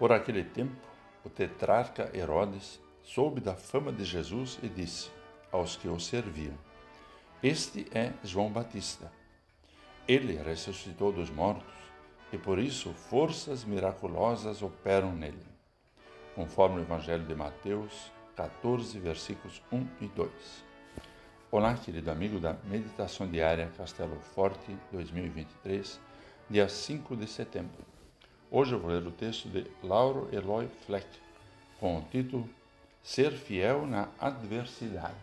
Por aquele tempo, o tetrarca Herodes soube da fama de Jesus e disse aos que o serviam: Este é João Batista. Ele ressuscitou dos mortos e por isso forças miraculosas operam nele, conforme o Evangelho de Mateus 14, versículos 1 e 2. Olá, querido amigo da Meditação Diária Castelo Forte 2023, dia 5 de setembro. Hoje eu vou ler o texto de Lauro Eloy Fleck, com o título Ser Fiel na Adversidade.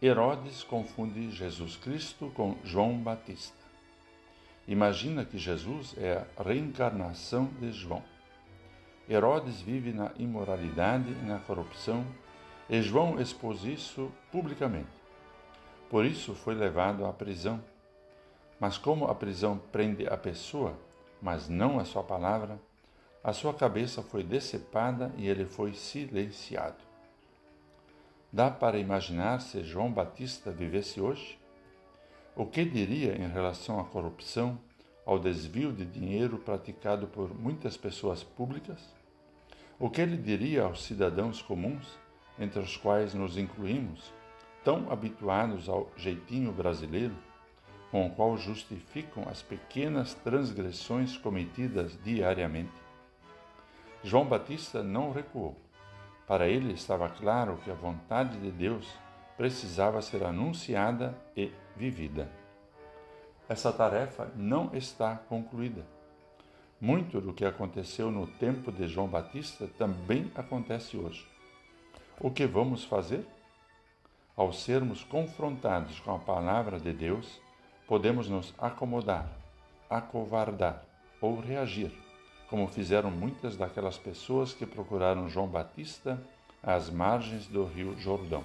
Herodes confunde Jesus Cristo com João Batista. Imagina que Jesus é a reencarnação de João. Herodes vive na imoralidade e na corrupção, e João expôs isso publicamente. Por isso foi levado à prisão. Mas como a prisão prende a pessoa, mas não a sua palavra, a sua cabeça foi decepada e ele foi silenciado. Dá para imaginar se João Batista vivesse hoje? O que diria em relação à corrupção, ao desvio de dinheiro praticado por muitas pessoas públicas? O que ele diria aos cidadãos comuns, entre os quais nos incluímos, tão habituados ao jeitinho brasileiro, com o qual justificam as pequenas transgressões cometidas diariamente? João Batista não recuou. Para ele estava claro que a vontade de Deus precisava ser anunciada e vivida. Essa tarefa não está concluída. Muito do que aconteceu no tempo de João Batista também acontece hoje. O que vamos fazer? Ao sermos confrontados com a palavra de Deus, podemos nos acomodar, acovardar ou reagir, como fizeram muitas daquelas pessoas que procuraram João Batista às margens do rio Jordão.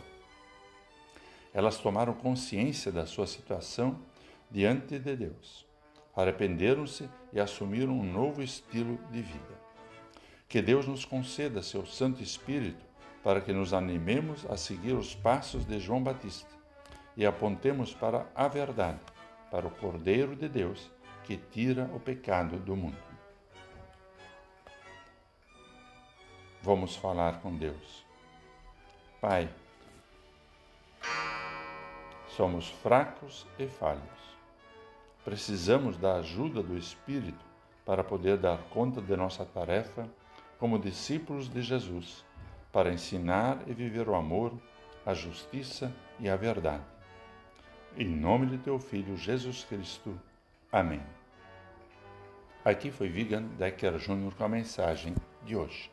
Elas tomaram consciência da sua situação diante de Deus, arrependeram-se e assumiram um novo estilo de vida. Que Deus nos conceda seu Santo Espírito para que nos animemos a seguir os passos de João Batista e apontemos para a verdade, para o Cordeiro de Deus que tira o pecado do mundo. Vamos falar com Deus. Pai, Somos fracos e falhos. Precisamos da ajuda do Espírito para poder dar conta de nossa tarefa como discípulos de Jesus, para ensinar e viver o amor, a justiça e a verdade. Em nome de teu Filho Jesus Cristo. Amém. Aqui foi Vigan Decker Jr. com a mensagem de hoje.